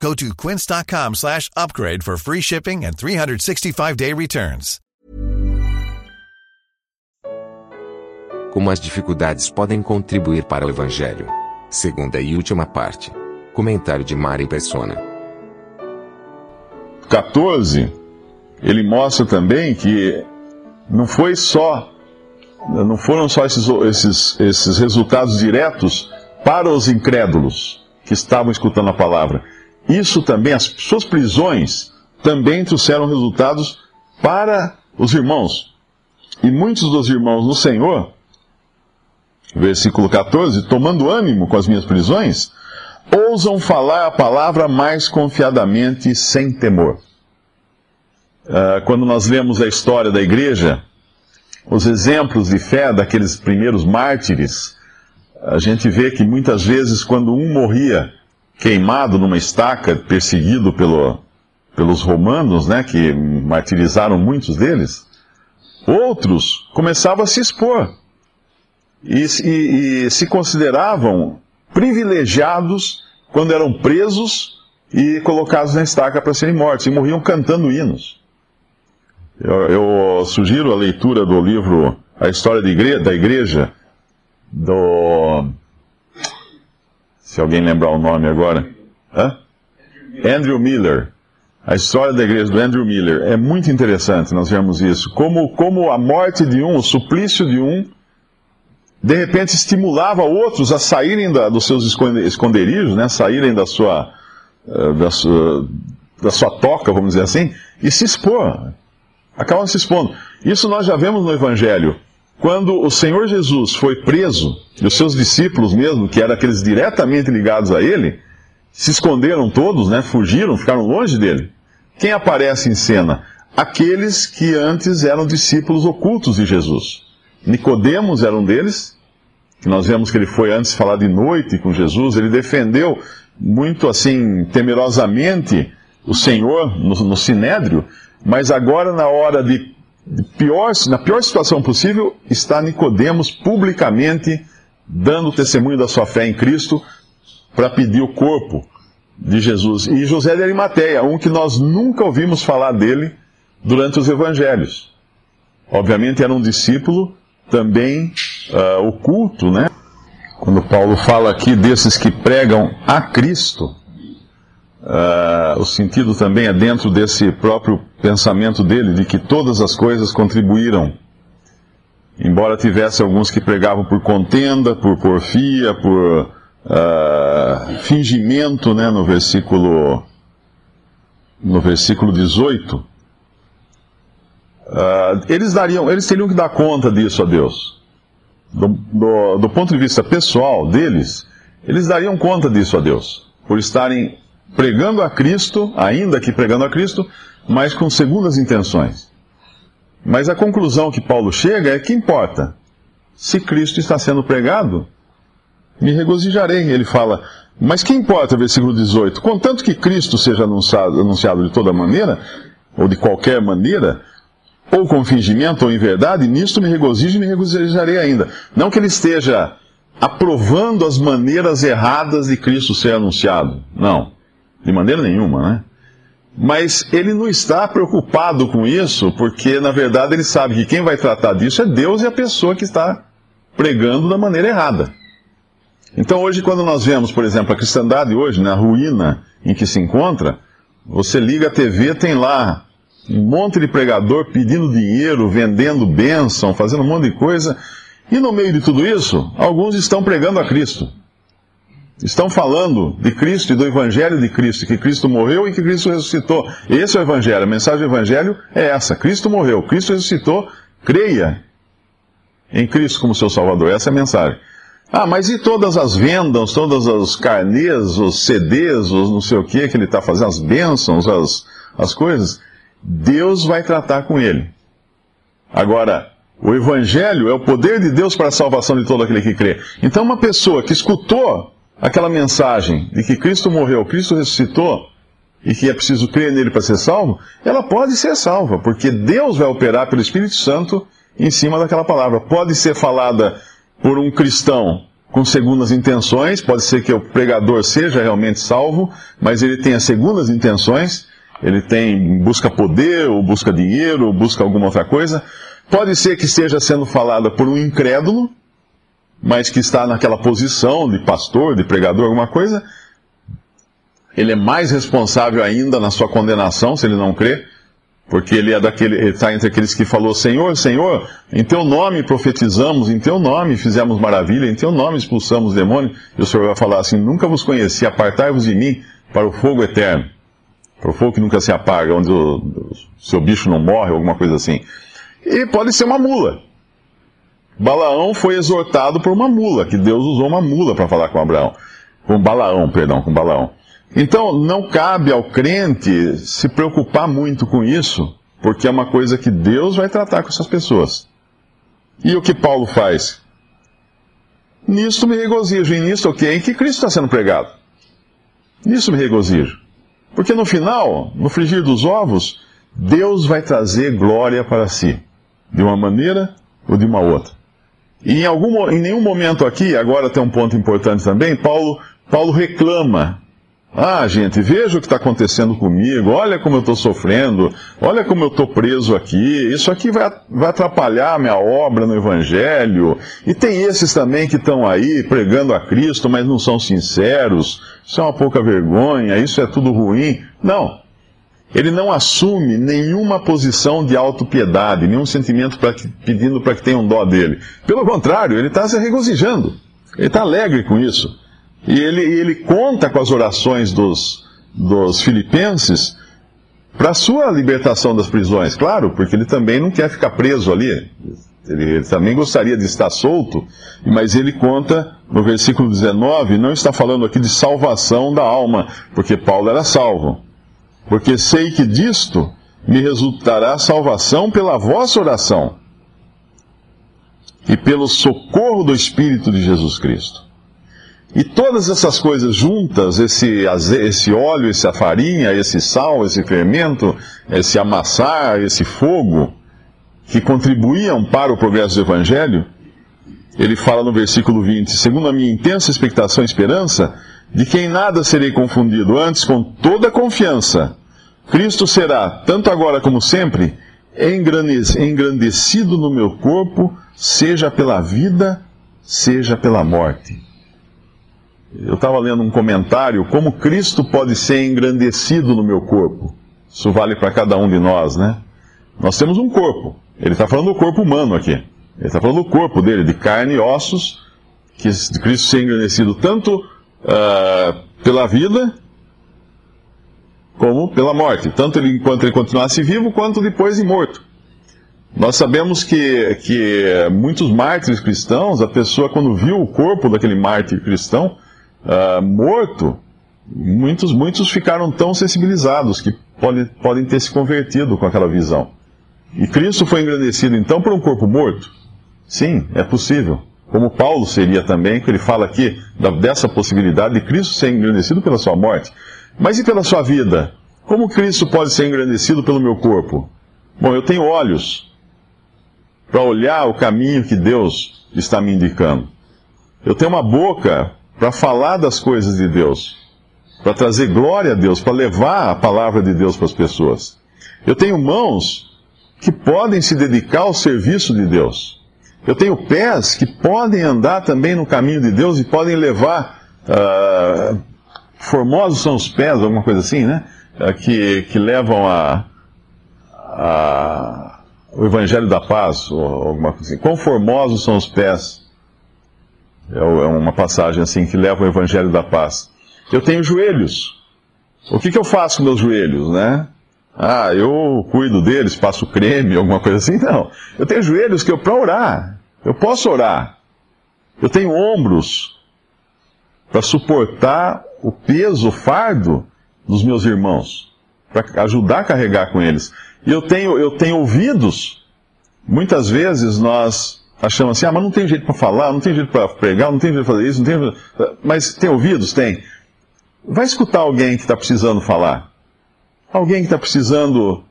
Go to quince.com slash upgrade for free shipping and 365-day returns. Como as dificuldades podem contribuir para o Evangelho. Segunda e última parte. Comentário de Mari Persona. 14, ele mostra também que não foi só, não foram só esses, esses, esses resultados diretos para os incrédulos que estavam escutando a palavra. Isso também, as suas prisões também trouxeram resultados para os irmãos. E muitos dos irmãos no Senhor, versículo 14, tomando ânimo com as minhas prisões, ousam falar a palavra mais confiadamente sem temor. Uh, quando nós lemos a história da igreja, os exemplos de fé daqueles primeiros mártires, a gente vê que muitas vezes, quando um morria queimado numa estaca, perseguido pelo, pelos romanos, né, que martirizaram muitos deles, outros começavam a se expor e, e, e se consideravam privilegiados quando eram presos e colocados na estaca para serem mortos, e morriam cantando hinos. Eu, eu sugiro a leitura do livro A História da Igreja, do. Se alguém lembrar o nome agora. Hã? Andrew Miller. A história da igreja do Andrew Miller. É muito interessante nós vemos isso. Como, como a morte de um, o suplício de um, de repente estimulava outros a saírem da, dos seus esconderijos, né, saírem da sua, eh, da sua, da sua toca, vamos dizer assim, e se expor. Acabam se expondo. Isso nós já vemos no Evangelho. Quando o Senhor Jesus foi preso, e os seus discípulos mesmo, que eram aqueles diretamente ligados a ele, se esconderam todos, né, fugiram, ficaram longe dele. Quem aparece em cena? Aqueles que antes eram discípulos ocultos de Jesus. Nicodemos era um deles, que nós vemos que ele foi antes falar de noite com Jesus, ele defendeu muito assim, temerosamente, o Senhor no, no Sinédrio, mas agora na hora de, pior, na pior situação possível, está Nicodemos publicamente dando testemunho da sua fé em Cristo para pedir o corpo de Jesus. E José de Arimateia, um que nós nunca ouvimos falar dele durante os evangelhos. Obviamente era um discípulo também uh, oculto, né? Quando Paulo fala aqui desses que pregam a Cristo, uh, o sentido também é dentro desse próprio pensamento dele, de que todas as coisas contribuíram. Embora tivesse alguns que pregavam por contenda, por porfia, por uh, fingimento, né, no versículo no versículo 18, Uh, eles, dariam, eles teriam que dar conta disso a Deus. Do, do, do, ponto de vista pessoal deles, eles dariam conta disso a Deus. Por estarem pregando a Cristo, ainda que pregando a Cristo, mas com segundas intenções. Mas a conclusão que Paulo chega é que importa. Se Cristo está sendo pregado, me regozijarei. Ele fala, mas que importa, versículo 18? Contanto que Cristo seja anunciado, anunciado de toda maneira, ou de qualquer maneira, ou com fingimento ou em verdade, nisto me regozijo e me regozijarei ainda. Não que ele esteja aprovando as maneiras erradas de Cristo ser anunciado. Não, de maneira nenhuma, né? Mas ele não está preocupado com isso, porque na verdade ele sabe que quem vai tratar disso é Deus e a pessoa que está pregando da maneira errada. Então hoje, quando nós vemos, por exemplo, a cristandade hoje, na ruína em que se encontra, você liga a TV, tem lá um monte de pregador pedindo dinheiro, vendendo bênção, fazendo um monte de coisa. E no meio de tudo isso, alguns estão pregando a Cristo. Estão falando de Cristo e do Evangelho de Cristo, que Cristo morreu e que Cristo ressuscitou. Esse é o Evangelho. A mensagem do Evangelho é essa: Cristo morreu, Cristo ressuscitou, creia em Cristo como seu Salvador. Essa é a mensagem. Ah, mas e todas as vendas, todas as carnês, os CDs, os não sei o que que ele está fazendo, as bênçãos, as, as coisas? Deus vai tratar com ele. Agora, o Evangelho é o poder de Deus para a salvação de todo aquele que crê. Então, uma pessoa que escutou aquela mensagem de que Cristo morreu, Cristo ressuscitou e que é preciso crer nele para ser salvo, ela pode ser salva, porque Deus vai operar pelo Espírito Santo em cima daquela palavra. Pode ser falada por um cristão com segundas intenções, pode ser que o pregador seja realmente salvo, mas ele tenha segundas intenções, ele tem busca poder, ou busca dinheiro, ou busca alguma outra coisa. Pode ser que esteja sendo falada por um incrédulo, mas que está naquela posição de pastor, de pregador, alguma coisa. Ele é mais responsável ainda na sua condenação, se ele não crê, porque ele é daquele, ele está entre aqueles que falou, Senhor, Senhor, em teu nome profetizamos, em teu nome fizemos maravilha, em teu nome expulsamos demônios. E o Senhor vai falar assim, nunca vos conheci, apartai-vos de mim para o fogo eterno. Para o fogo que nunca se apaga, onde o seu bicho não morre, alguma coisa assim. E pode ser uma mula. Balaão foi exortado por uma mula, que Deus usou uma mula para falar com Abraão. Com Balaão, perdão, com Balaão. Então, não cabe ao crente se preocupar muito com isso, porque é uma coisa que Deus vai tratar com essas pessoas. E o que Paulo faz? Nisto me regozijo, e nisto o okay, Em que Cristo está sendo pregado. Nisso me regozijo. Porque no final, no frigir dos ovos, Deus vai trazer glória para si, de uma maneira ou de uma outra. E em, algum, em nenhum momento aqui, agora tem um ponto importante também, Paulo, Paulo reclama ah, gente, veja o que está acontecendo comigo, olha como eu estou sofrendo, olha como eu estou preso aqui, isso aqui vai, vai atrapalhar a minha obra no Evangelho. E tem esses também que estão aí pregando a Cristo, mas não são sinceros, isso é uma pouca vergonha, isso é tudo ruim. Não. Ele não assume nenhuma posição de autopiedade, nenhum sentimento pra, pedindo para que tenham dó dele. Pelo contrário, ele está se regozijando, ele está alegre com isso. E ele, ele conta com as orações dos, dos filipenses para sua libertação das prisões, claro, porque ele também não quer ficar preso ali. Ele, ele, também gostaria de estar solto, mas ele conta no versículo 19, não está falando aqui de salvação da alma, porque Paulo era salvo. Porque sei que disto me resultará salvação pela vossa oração e pelo socorro do Espírito de Jesus Cristo. E todas essas coisas juntas, esse, esse óleo, essa farinha, esse sal, esse fermento, esse amassar, esse fogo, que contribuíam para o progresso do Evangelho, ele fala no versículo 20: segundo a minha intensa expectação e esperança, de que em nada serei confundido, antes com toda confiança, Cristo será, tanto agora como sempre, engrandecido no meu corpo, seja pela vida, seja pela morte eu estava lendo um comentário, como Cristo pode ser engrandecido no meu corpo. Isso vale para cada um de nós, né? Nós temos um corpo. Ele está falando do corpo humano aqui. Ele está falando do corpo dele, de carne e ossos, que Cristo ser engrandecido tanto uh, pela vida como pela morte. Tanto ele, enquanto ele continuasse vivo, quanto depois de morto. Nós sabemos que, que muitos mártires cristãos, a pessoa quando viu o corpo daquele mártir cristão, uh, morto, muitos, muitos ficaram tão sensibilizados que pode, podem ter se convertido com aquela visão. E Cristo foi engrandecido então por um corpo morto? Sim, é possível. Como Paulo seria também, que ele fala aqui dessa possibilidade de Cristo ser engrandecido pela sua morte. Mas e pela sua vida? Como Cristo pode ser engrandecido pelo meu corpo? Bom, eu tenho olhos para olhar o caminho que Deus está me indicando. Eu tenho uma boca para falar das coisas de Deus, para trazer glória a Deus, para levar a palavra de Deus para as pessoas. Eu tenho mãos que podem se dedicar ao serviço de Deus. Eu tenho pés que podem andar também no caminho de Deus e podem levar. Uh, formosos são os pés, alguma coisa assim, né? Uh, que, que levam a, a, o Evangelho da Paz, ou alguma coisa assim. Quão formosos são os pés é, é uma passagem assim que leva o Evangelho da Paz. Eu tenho joelhos. O que, que eu faço com meus joelhos, né? Ah, eu cuido deles, passo creme, alguma coisa assim? Não. Eu tenho joelhos que eu para orar. Eu posso orar. Eu tenho ombros para suportar o peso, o fardo dos meus irmãos, para ajudar a carregar com eles. E eu tenho, eu tenho ouvidos muitas vezes nós achamos assim, ah, mas não tem jeito para falar, não tem jeito para pregar, não tem jeito para fazer isso, não tem Mas tem ouvidos? Tem. Vai escutar alguém que está precisando falar. Alguém que está precisando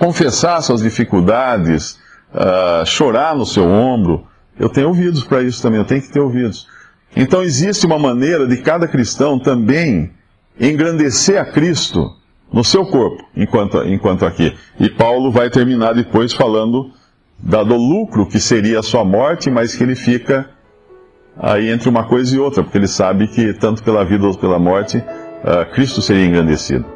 confessar suas dificuldades, uh, chorar no seu ombro. Eu tenho ouvidos para isso também, eu tenho que ter ouvidos. Então existe uma maneira de cada cristão também engrandecer a Cristo no seu corpo, enquanto, enquanto aqui. E Paulo vai terminar depois falando da, do lucro que seria a sua morte, mas que ele fica aí entre uma coisa e outra, porque ele sabe que tanto pela vida ou pela morte, uh, Cristo seria engrandecido.